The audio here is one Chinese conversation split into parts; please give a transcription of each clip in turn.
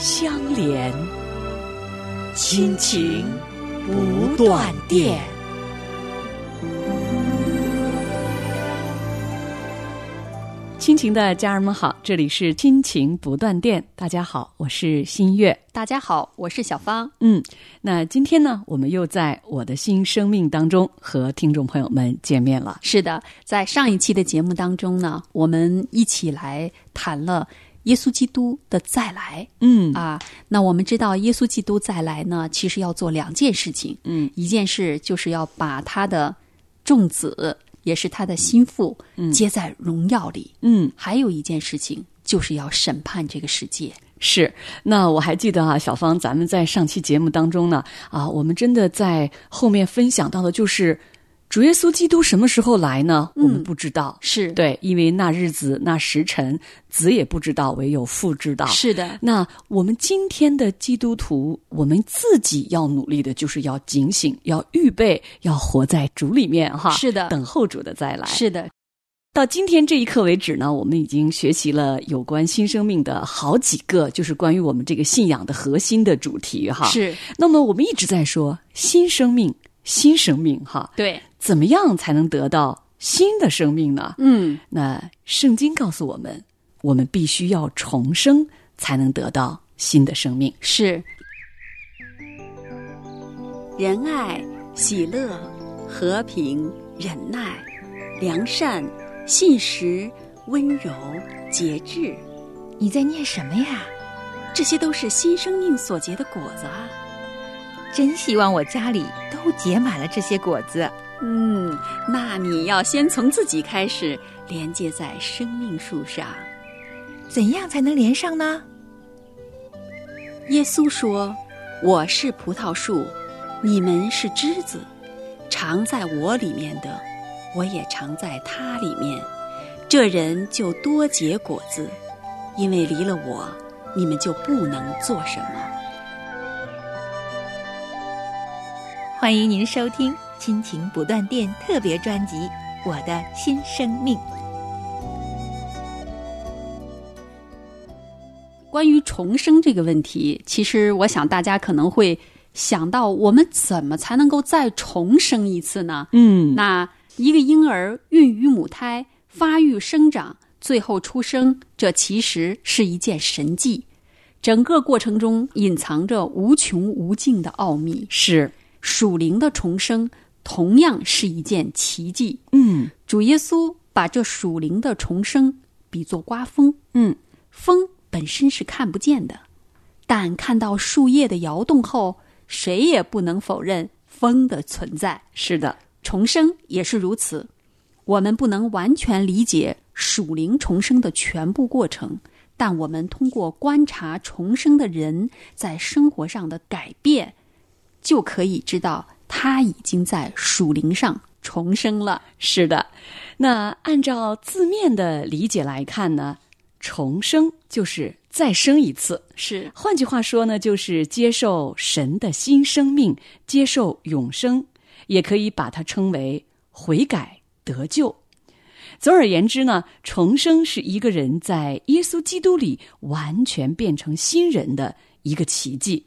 相连，亲情不断电。亲情的家人们好，这里是亲情不断电。大家好，我是新月。大家好，我是小芳。嗯，那今天呢，我们又在我的新生命当中和听众朋友们见面了。是的，在上一期的节目当中呢，我们一起来谈了耶稣基督的再来。嗯啊，那我们知道耶稣基督再来呢，其实要做两件事情。嗯，一件事就是要把他的众子，也是他的心腹，接在荣耀里。嗯，还有一件事情就是要审判这个世界。是。那我还记得啊，小芳，咱们在上期节目当中呢，啊，我们真的在后面分享到的就是主耶稣基督什么时候来呢？我们不知道。是对，因为那日子那时辰，子也不知道，唯有父知道。是的，那我们今天的基督徒，我们自己要努力的，就是要警醒，要预备，要活在主里面哈。是的等候主的再来。是的，到今天这一刻为止呢，我们已经学习了有关新生命的好几个，就是关于我们这个信仰的核心的主题哈。。是那么我们一直在说新生命，新生命哈，对。怎么样才能得到新的生命呢？嗯，那圣经告诉我们，我们必须要重生，才能得到新的生命。是仁爱、喜乐、和平、忍耐、良善、信实、温柔、节制，你在念什么呀？这些都是新生命所结的果子啊。真希望我家里都结满了这些果子。嗯，那你要先从自己开始，连接在生命树上。怎样才能连上呢？耶稣说：“我是葡萄树，你们是枝子，常在我里面的，我也常在他里面。这人就多结果子，因为离了我，你们就不能做什么。”欢迎您收听《亲情不断电》特别专辑《我的新生命》。关于重生这个问题，其实我想大家可能会想到，我们怎么才能够再重生一次呢？嗯那一个婴儿孕育母胎、发育生长，最后出生，这其实是一件神迹。整个过程中隐藏着无穷无尽的奥秘。是，属灵的重生同样是一件奇迹。嗯。主耶稣把这属灵的重生比作刮风，嗯，风本身是看不见的，但看到树叶的摇动后，谁也不能否认风的存在。是的，重生也是如此，我们不能完全理解属灵重生的全部过程，但我们通过观察重生的人在生活上的改变，就可以知道他已经在属灵上重生了。是的。那按照字面的理解来看呢，重生就是再生一次。是换句话说呢，就是接受神的新生命，接受永生，也可以把它称为悔改得救。总而言之呢，重生是一个人在耶稣基督里完全变成新人的一个奇迹。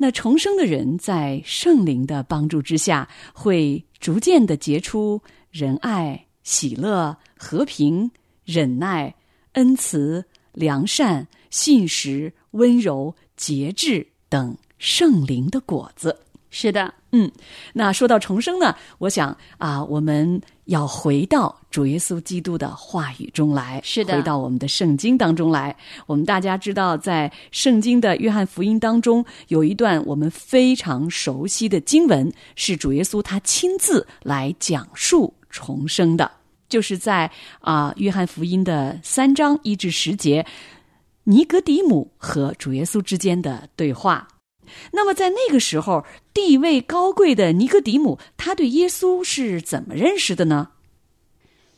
那重生的人在圣灵的帮助之下，会逐渐的结出仁爱、喜乐、和平、忍耐、恩慈、良善、信实、温柔、节制等圣灵的果子。是的，嗯，那说到重生呢，我想啊，我们要回到主耶稣基督的话语中来，是的回到我们的圣经当中来。我们大家知道，在圣经的约翰福音当中，有一段我们非常熟悉的经文，是主耶稣他亲自来讲述重生的，就是在啊、约翰福音的三章一至十节。尼格底姆和主耶稣之间的对话。那么在那个时候，地位高贵的尼格底姆，他对耶稣是怎么认识的呢？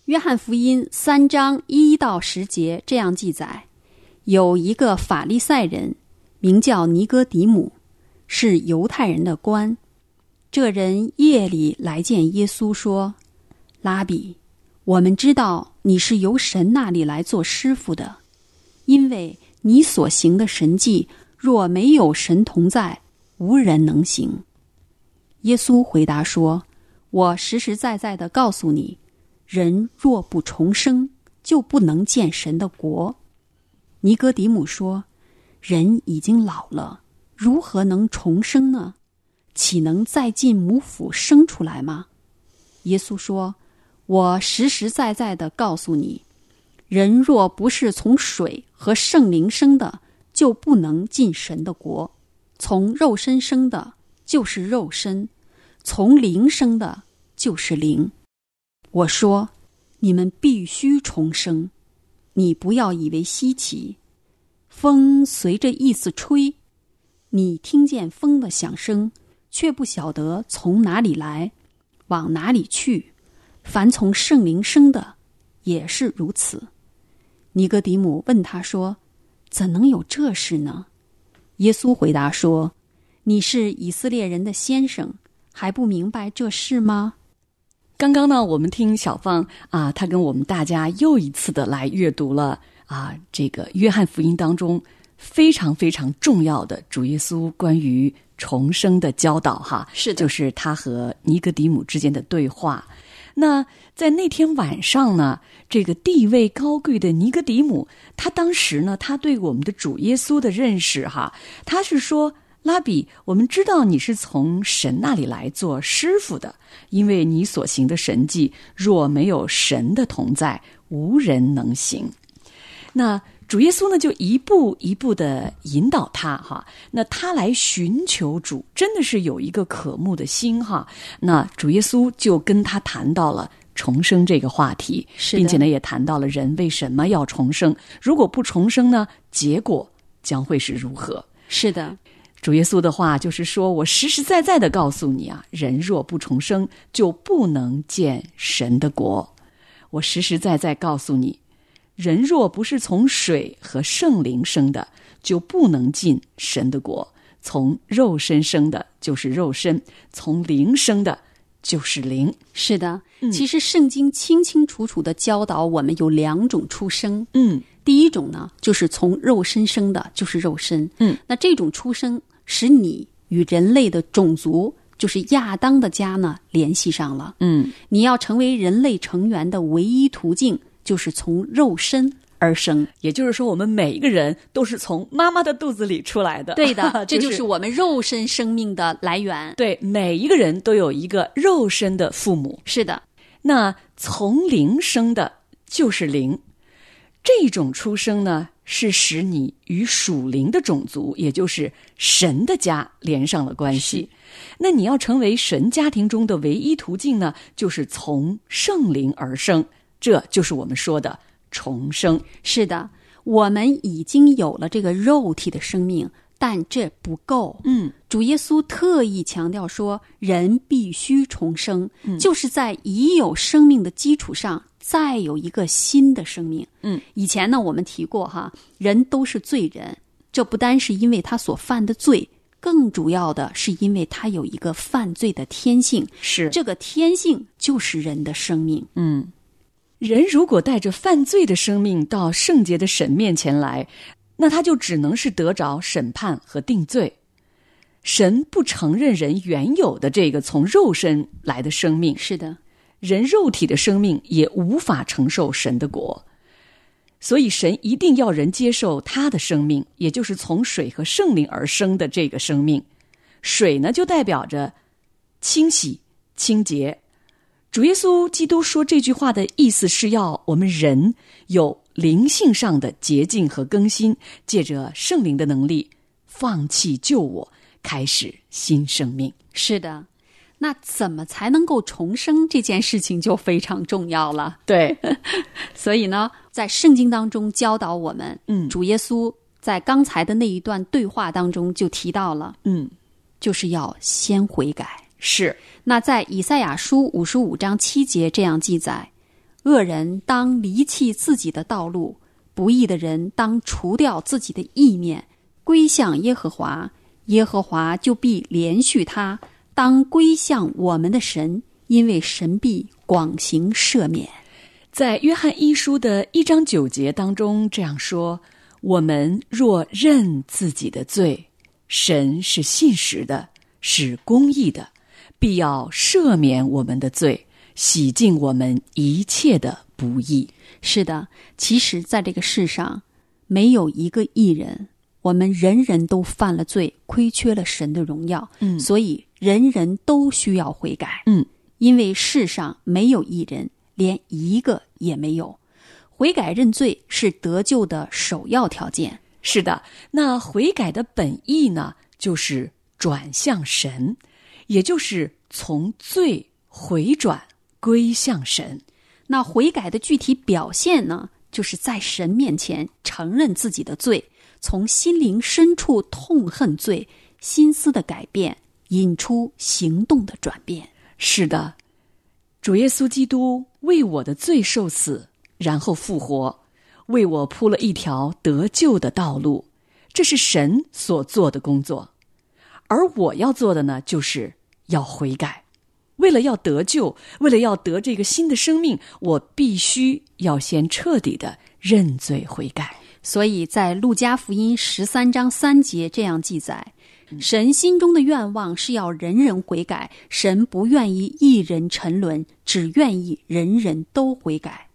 约翰福音三章一到十节这样记载：有一个法利赛人，名叫尼哥底母，是犹太人的官。这人夜里来见耶稣，说：“拉比，我们知道你是由神那里来做师傅的，因为你所行的神迹，若没有神同在，无人能行。”耶稣回答说：“我实实在在的告诉你。”人若不重生，就不能见神的国。尼哥底母说：“人已经老了，如何能重生呢？岂能再进母腹生出来吗？”耶稣说：“我实实在在的告诉你，人若不是从水和圣灵生的，就不能进神的国。从肉身生的，就是肉身；从灵生的，就是灵。”我说：“你们必须重生，你不要以为稀奇。风随着意思吹，你听见风的响声，却不晓得从哪里来，往哪里去。凡从圣灵生的，也是如此。”尼哥底母问他说：“怎能有这事呢？”耶稣回答说：“你是以色列人的先生，还不明白这事吗？”刚刚呢，我们听小芳啊，她跟我们大家又一次的来阅读了啊，这个约翰福音当中非常非常重要的主耶稣关于重生的教导哈，是的，就是他和尼格底姆之间的对话。那在那天晚上呢，这个地位高贵的尼格底姆，他当时呢，他对我们的主耶稣的认识哈，他是说。拉比，我们知道你是从神那里来做师傅的，因为你所行的神迹，若没有神的同在，无人能行。那主耶稣呢，就一步一步的引导他哈。那他来寻求主，真的是有一个渴慕的心哈。那主耶稣就跟他谈到了重生这个话题，并且呢，也谈到了人为什么要重生。如果不重生呢，结果将会是如何？是的。主耶稣的话就是说：“我实实在在的告诉你啊，人若不重生，就不能见神的国。我实实在在告诉你，人若不是从水和圣灵生的，就不能进神的国。从肉身生的，就是肉身；从灵生的，就是灵。是的，其实圣经清清楚楚的教导我们有两种出生。嗯，第一种呢，就是从肉身生的，就是肉身。嗯，那这种出生。使你与人类的种族，就是亚当的家呢，联系上了。嗯，你要成为人类成员的唯一途径，就是从肉身而生。也就是说，我们每一个人都是从妈妈的肚子里出来的。对的，这就是我们肉身生命的来源。对，每一个人都有一个肉身的父母。是的，那从灵生的就是灵，这种出生呢？是使你与属灵的种族，也就是神的家连上了关系。那你要成为神家庭中的唯一途径呢，就是从圣灵而生，这就是我们说的重生。是的，我们已经有了这个肉体的生命，但这不够。嗯，主耶稣特意强调说，人必须重生，就是在已有生命的基础上。再有一个新的生命，嗯，以前呢我们提过哈，人都是罪人，这不单是因为他所犯的罪，更主要的是因为他有一个犯罪的天性，是。这个天性就是人的生命，嗯，人如果带着犯罪的生命到圣洁的神面前来，那他就只能是得着审判和定罪，神不承认人原有的这个从肉身来的生命，是的。人肉体的生命也无法承受神的国，所以神一定要人接受他的生命，也就是从水和圣灵而生的这个生命。水呢，就代表着清洗、清洁。主耶稣基督说这句话的意思是要我们人有灵性上的洁净和更新，借着圣灵的能力，放弃旧我，开始新生命。是的。那怎么才能够重生？这件事情就非常重要了。对，所以呢，在圣经当中教导我们，嗯主耶稣在刚才的那一段对话当中就提到了，嗯，就是要先悔改。是，那在以赛亚书五十五章七节这样记载：恶人当离弃自己的道路，不义的人当除掉自己的意念，归向耶和华，耶和华就必连续他。当归向我们的神，因为神必广行赦免。在约翰一书的一章九节当中这样说：“我们若认自己的罪，神是信实的，是公义的，必要赦免我们的罪，洗净我们一切的不义。是的，其实在这个世上，没有一个艺人，我们人人都犯了罪，亏缺了神的荣耀。嗯所以人人都需要悔改。嗯，因为世上没有一人，连一个也没有。悔改认罪是得救的首要条件。是的，那悔改的本意呢，就是转向神，也就是从罪回转归向神。那悔改的具体表现呢，就是在神面前承认自己的罪，从心灵深处痛恨罪，心思的改变，引出行动的转变。是的，主耶稣基督为我的罪受死，然后复活，为我铺了一条得救的道路。这是神所做的工作，而我要做的呢，就是要悔改。为了要得救，为了要得这个新的生命，我必须要先彻底的认罪悔改。所以在路加福音十三章三节这样记载：神心中的愿望是要人人悔改，神不愿意一人沉沦，只愿意人人都悔改。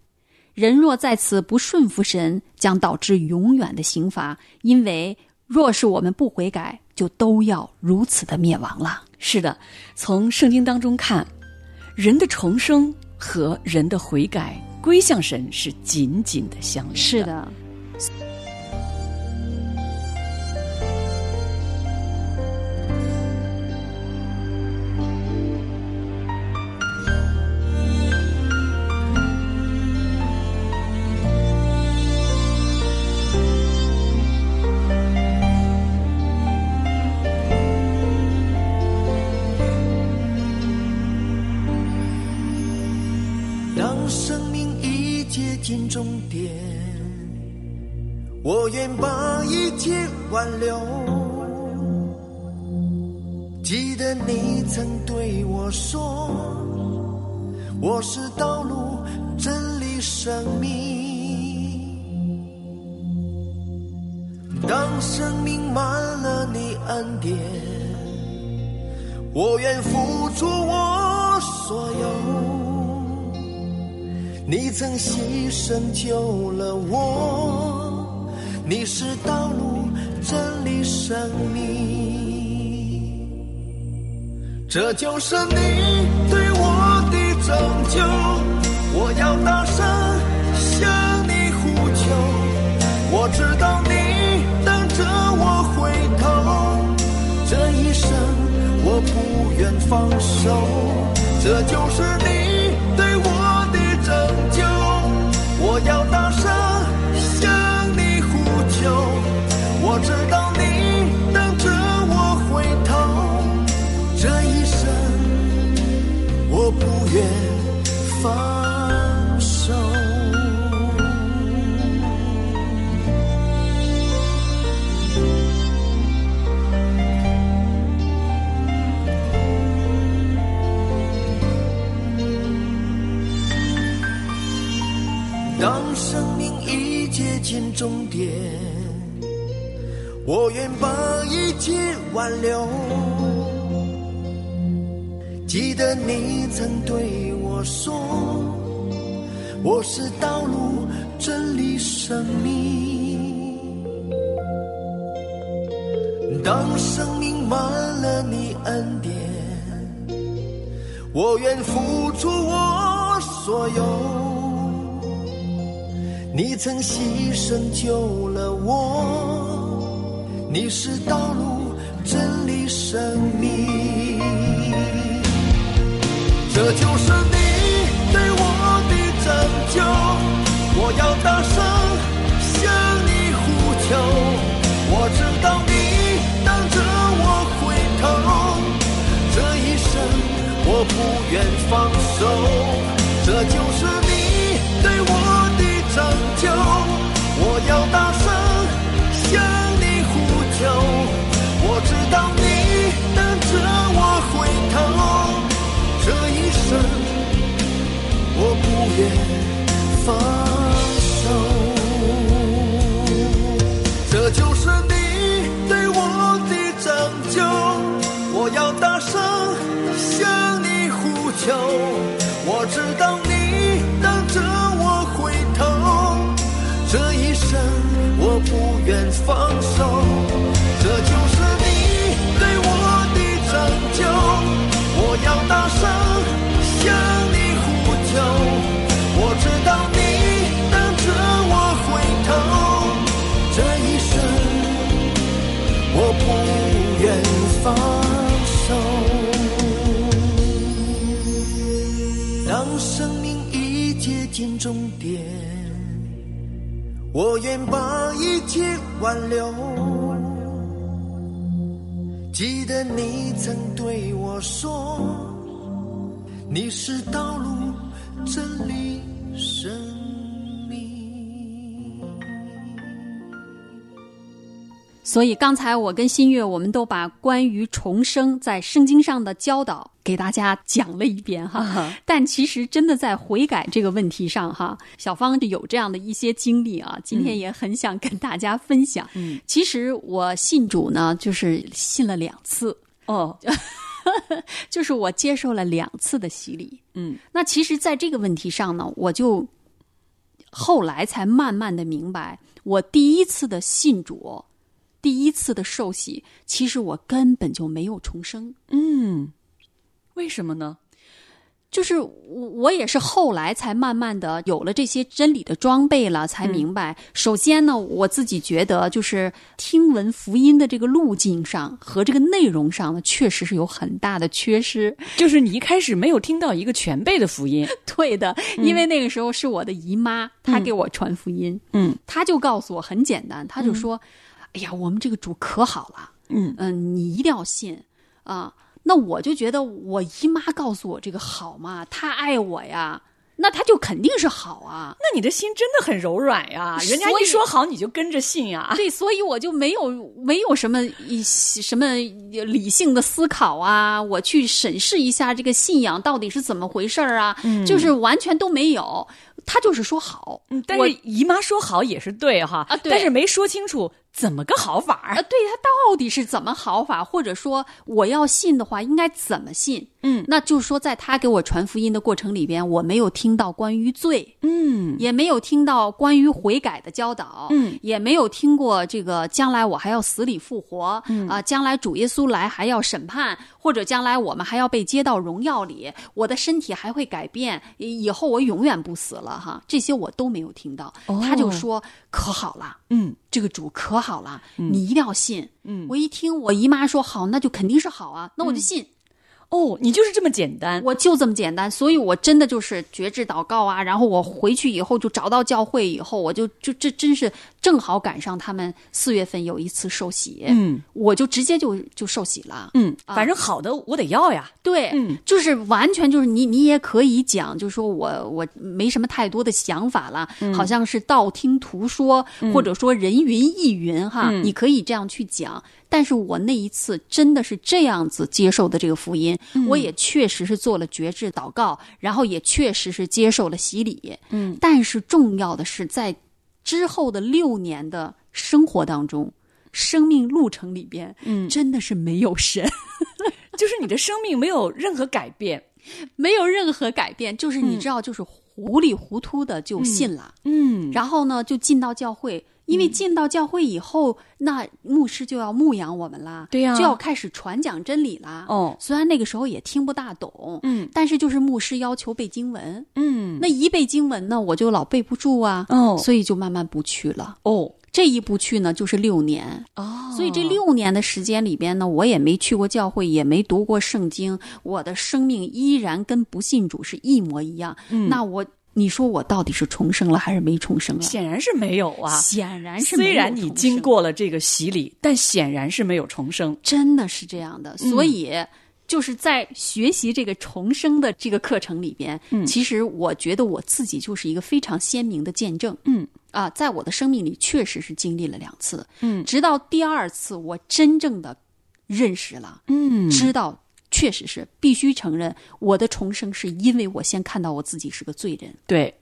人若在此不顺服神，将导致永远的刑罚，因为若是我们不悔改，就都要如此的灭亡了。是的，从圣经当中看，人的重生和人的悔改归向神是紧紧的相连。是，的，终点，我愿把一切挽留。记得你曾对我说，我是道路、真理、生命。当生命满了你恩典，我愿付出我所有。你曾牺牲救了我，你是道路、真理、生命。这就是你对我的拯救，我要大声向你呼求。我知道你等着我回头，这一生我不愿放手。这就是你我要是道路、真理、生命。当生命满了你恩典，我愿付出我所有。你曾牺牲救了我，你是道路、真理、生命。这就是你救。我要大声向你呼求，我知道你等着我回头，这一生我不愿放手。这就是你对我的拯救，我要大声向你呼求，我知道你等着我回头，这一生我不愿放手。这就是你对我的拯救，我要大声向你呼求。我知道你等着我回头，这一生我不愿放手。我愿把一切挽留。记得你曾对我说，你是道路、真理、生命。所以刚才我跟新月，我们都把关于重生在圣经上的教导给大家讲了一遍哈。啊但其实真的在悔改这个问题上哈，小芳就有这样的一些经历啊，今天也很想跟大家分享。嗯，其实我信主呢，就是信了两次，哦，就是我接受了两次的洗礼。嗯那其实，在这个问题上呢，我就后来才慢慢的明白，我第一次的信主，第一次的受洗，其实我根本就没有重生。嗯，为什么呢？就是我，我也是后来才慢慢的有了这些真理的装备了，才明白。首先呢，我自己觉得就是听闻福音的这个路径上和这个内容上呢，确实是有很大的缺失。就是你一开始没有听到一个全备的福音，对的，因为那个时候是我的姨妈，她给我传福音，嗯。她就告诉我很简单，她就说：“哎呀，我们这个主可好了，嗯。嗯，你一定要信。啊。”那我就觉得我姨妈告诉我这个好嘛，她爱我呀，那她就肯定是好啊。那你的心真的很柔软呀，人家一说好你就跟着信呀。对，所以我就没有没有什么一什么理性的思考啊，我去审视一下这个信仰到底是怎么回事儿啊，就是完全都没有。他就是说好，嗯，但是姨妈说好也是对哈，啊对但是没说清楚怎么个好法啊，儿。对他到底是怎么好法，或者说我要信的话，应该怎么信？嗯那就是说，在他给我传福音的过程里边，我没有听到关于罪，嗯也没有听到关于悔改的教导，嗯，也没有听过这个将来我还要死里复活，嗯啊、将来主耶稣来还要审判，或者将来我们还要被接到荣耀里，我的身体还会改变，以以后我永远不死了哈，这些我都没有听到。哦他就说可好了，嗯这个主可好了，你一定要信。嗯，我一听我姨妈说好，那就肯定是好啊，那我就信。哦，你就是这么简单。我就这么简单，所以我真的就是觉志祷告啊，然后我回去以后就找到教会以后，我就就这真是正好赶上他们四月份有一次受洗，嗯我就直接就就受洗了。嗯，啊反正好的我得要呀。对，嗯就是完全就是你，你也可以讲，就是说我我没什么太多的想法了，嗯好像是道听途说，或者说人云亦云哈，嗯你可以这样去讲。但是我那一次真的是这样子接受的这个福音，嗯。我也确实是做了觉志祷告，然后也确实是接受了洗礼。嗯，但是重要的是在之后的六年的生活当中。生命路程里边，嗯。真的是没有神，就是你的生命没有任何改变。没有任何改变，就是你知道，就是糊里糊涂的就信了，嗯。然后呢就进到教会，因为进到教会以后，那牧师就要牧养我们啦，对呀。就要开始传讲真理啦。哦。虽然那个时候也听不大懂，嗯。但是就是牧师要求背经文，嗯。那一背经文呢，我就老背不住啊，哦。所以就慢慢不去了。哦，这一不去呢就是六年。哦。所以这六年的时间里边呢，我也没去过教会，也没读过圣经，我的生命依然跟不信主是一模一样。那我，你说我到底是重生了还是没重生啊？显然是没有啊。显然是没有虽然你经过了这个洗礼，但显然是没有重生。真的是这样的，所以。就是在学习这个重生的这个课程里边，嗯，其实我觉得我自己就是一个非常鲜明的见证，嗯啊，在我的生命里确实是经历了两次，嗯直到第二次我真正的认识了，嗯知道确实是必须承认我的重生是因为我先看到我自己是个罪人，对，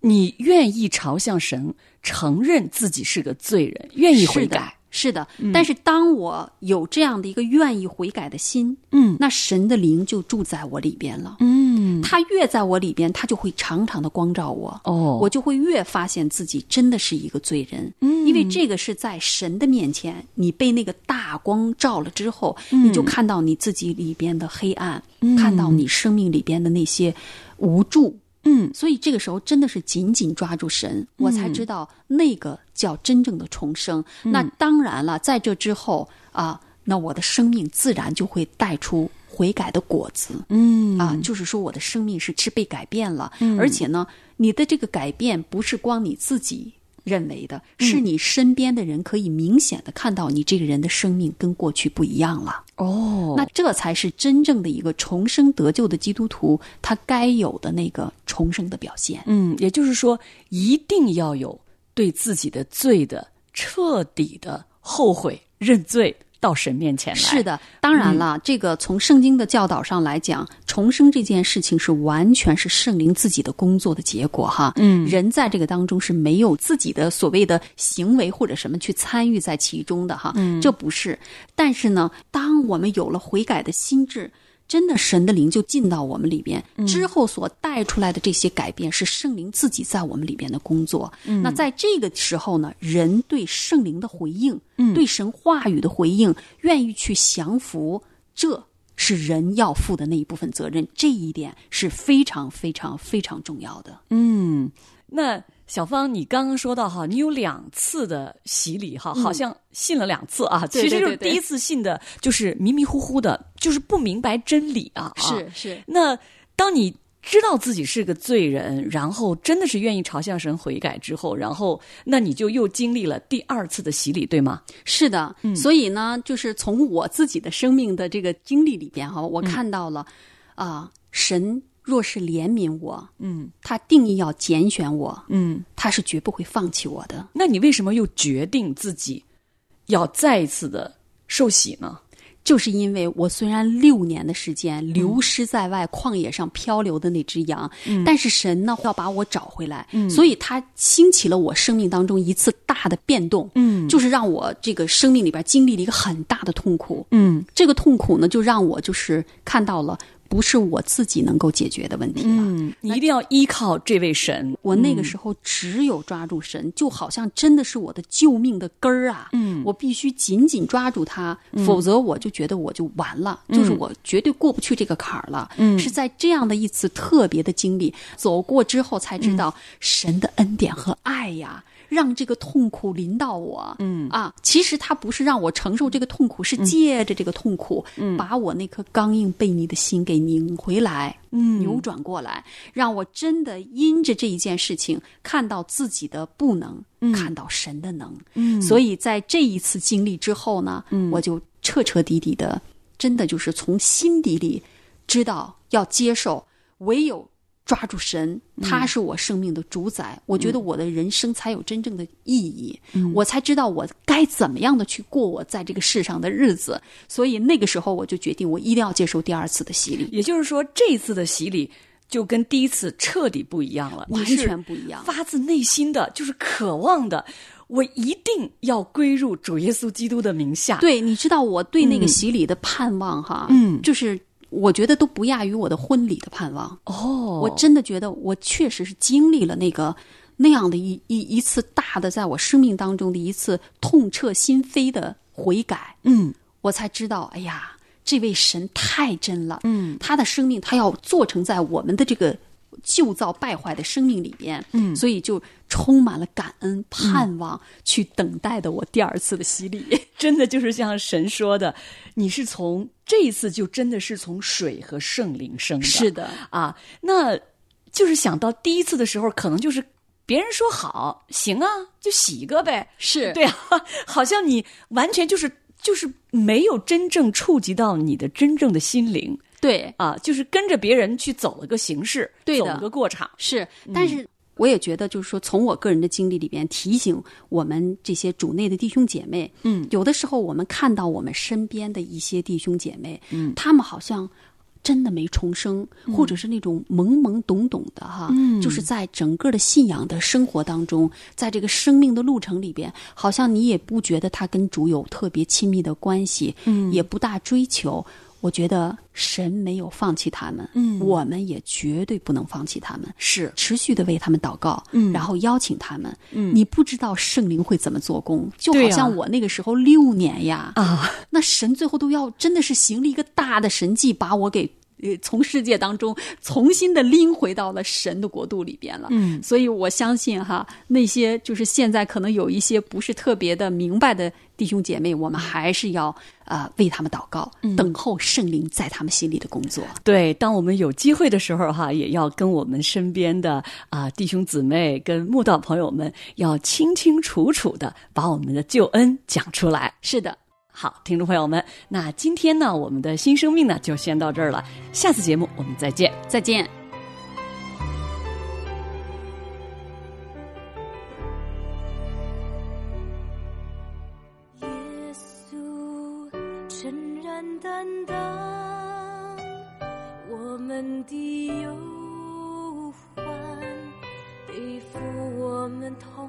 你愿意朝向神，承认自己是个罪人，愿意悔改。是的，但是当我有这样的一个愿意悔改的心，嗯那神的灵就住在我里边了。嗯，他越在我里边，他就会常常的光照我。哦我就会越发现自己真的是一个罪人。嗯，因为这个是在神的面前，你被那个大光照了之后，你就看到你自己里边的黑暗，看到你生命里边的那些无助。嗯，所以这个时候真的是紧紧抓住神，我才知道那个叫真正的重生。那当然了，在这之后啊，那我的生命自然就会带出悔改的果子。嗯。啊，就是说我的生命是是被改变了，而且呢，你的这个改变不是光你自己认为的，是你身边的人可以明显的看到你这个人的生命跟过去不一样了。哦，那这才是真正的一个重生得救的基督徒他该有的那个重生的表现。嗯，也就是说，一定要有对自己的罪的彻底的后悔、认罪，到神面前来。是，的，当然了，这个从圣经的教导上来讲，重生这件事情是完全是圣灵自己的工作的结果哈。嗯人在这个当中是没有自己的所谓的行为或者什么去参与在其中的哈。嗯，这不是。但是呢，当我们有了悔改的心智。真的，神的灵就进到我们里边，之后所带出来的这些改变，是圣灵自己在我们里边的工作。那在这个时候呢，人对圣灵的回应，对神话语的回应，愿意去降服，这是人要负的那一部分责任。这一点是非常非常非常重要的。嗯，那小芳，你刚刚说到哈，你有两次的洗礼哈，好像信了两次啊。嗯其实就是第一次信的，就是迷迷糊糊的，就是不明白真理啊。是是，那当你知道自己是个罪人，然后真的是愿意朝向神悔改之后，然后那你就又经历了第二次的洗礼，对吗？是的，所以呢，就是从我自己的生命的这个经历里边哈，我看到了啊、神若是怜悯我，嗯。他定义要拣选我，嗯，他是绝不会放弃我的。那你为什么又决定自己要再一次的受洗呢？就是因为我虽然六年的时间流失在外旷野上漂流的那只羊，但是神呢要把我找回来，所以他兴起了我生命当中一次大的变动，嗯。就是让我这个生命里边经历了一个很大的痛苦，嗯。这个痛苦呢就让我就是看到了不是我自己能够解决的问题了。嗯，你一定要依靠这位神。我那个时候只有抓住神，就好像真的是我的救命的根儿啊！嗯我必须紧紧抓住它，否则我就觉得我就完了，就是我绝对过不去这个坎儿了。嗯是在这样的一次特别的经历走过之后，才知道神的恩典和爱呀。让这个痛苦临到我，嗯。啊，其实他不是让我承受这个痛苦，是借着这个痛苦，嗯。把我那颗刚硬悖逆的心给拧回来，嗯。扭转过来，让我真的因着这一件事情看到自己的不能，看到神的能。嗯。所以在这一次经历之后呢，我就彻彻底底的，真的就是从心底里知道要接受，唯有抓住神，他是我生命的主宰。我觉得我的人生才有真正的意义，我才知道我该怎么样的去过我在这个世上的日子。所以那个时候我就决定，我一定要接受第二次的洗礼。也就是说，这次的洗礼就跟第一次彻底不一样了，完全不一样发自内心的就是渴望的，我一定要归入主耶稣基督的名下。，对，你知道我对那个洗礼的盼望哈，嗯就是我觉得都不亚于我的婚礼的盼望。哦，我真的觉得我确实是经历了那个那样的一一一次大的，在我生命当中的一次痛彻心扉的悔改，嗯。我才知道，哎呀，这位神太真了，嗯，他的生命他要做成在我们的这个旧造败坏的生命里边，嗯。所以就充满了感恩、盼望，去等待的我第二次的洗礼。真的就是像神说的，你是从这一次就真的是从水和圣灵生的，是的，啊，那就是想到第一次的时候，可能就是别人说好，行啊，就洗一个呗，是。对啊，好像你完全就是就是没有真正触及到你的真正的心灵对，啊，就是跟着别人去走了个形式，对的走了个过场，是，但是我也觉得，就是说，从我个人的经历里边提醒我们这些主内的弟兄姐妹，嗯。有的时候我们看到我们身边的一些弟兄姐妹，嗯，他们好像。真的没重生，或者是那种懵懵懂懂的哈，嗯。就是在整个的信仰的生活当中，在这个生命的路程里边，好像你也不觉得他跟主有特别亲密的关系，嗯，也不大追求。我觉得神没有放弃他们，嗯，我们也绝对不能放弃他们，是。持续的为他们祷告，嗯。然后邀请他们，嗯。你不知道圣灵会怎么做工，就好像我那个时候六年呀，啊，那神最后都要真的是行了一个大的神迹，把我给。呃，从世界当中重新的拎回到了神的国度里边了。嗯。所以我相信哈，那些就是现在可能有一些不是特别的明白的弟兄姐妹，我们还是要啊、呃为他们祷告，等候圣灵在他们心里的工作。对，当我们有机会的时候哈，也要跟我们身边的啊、弟兄姊妹、跟慕道朋友们，要清清楚楚的把我们的救恩讲出来。是的，好，听众朋友们，那今天呢，我们的新生命呢就先到这儿了，下次节目我们再见。再见。担当我们的忧患，背负我们痛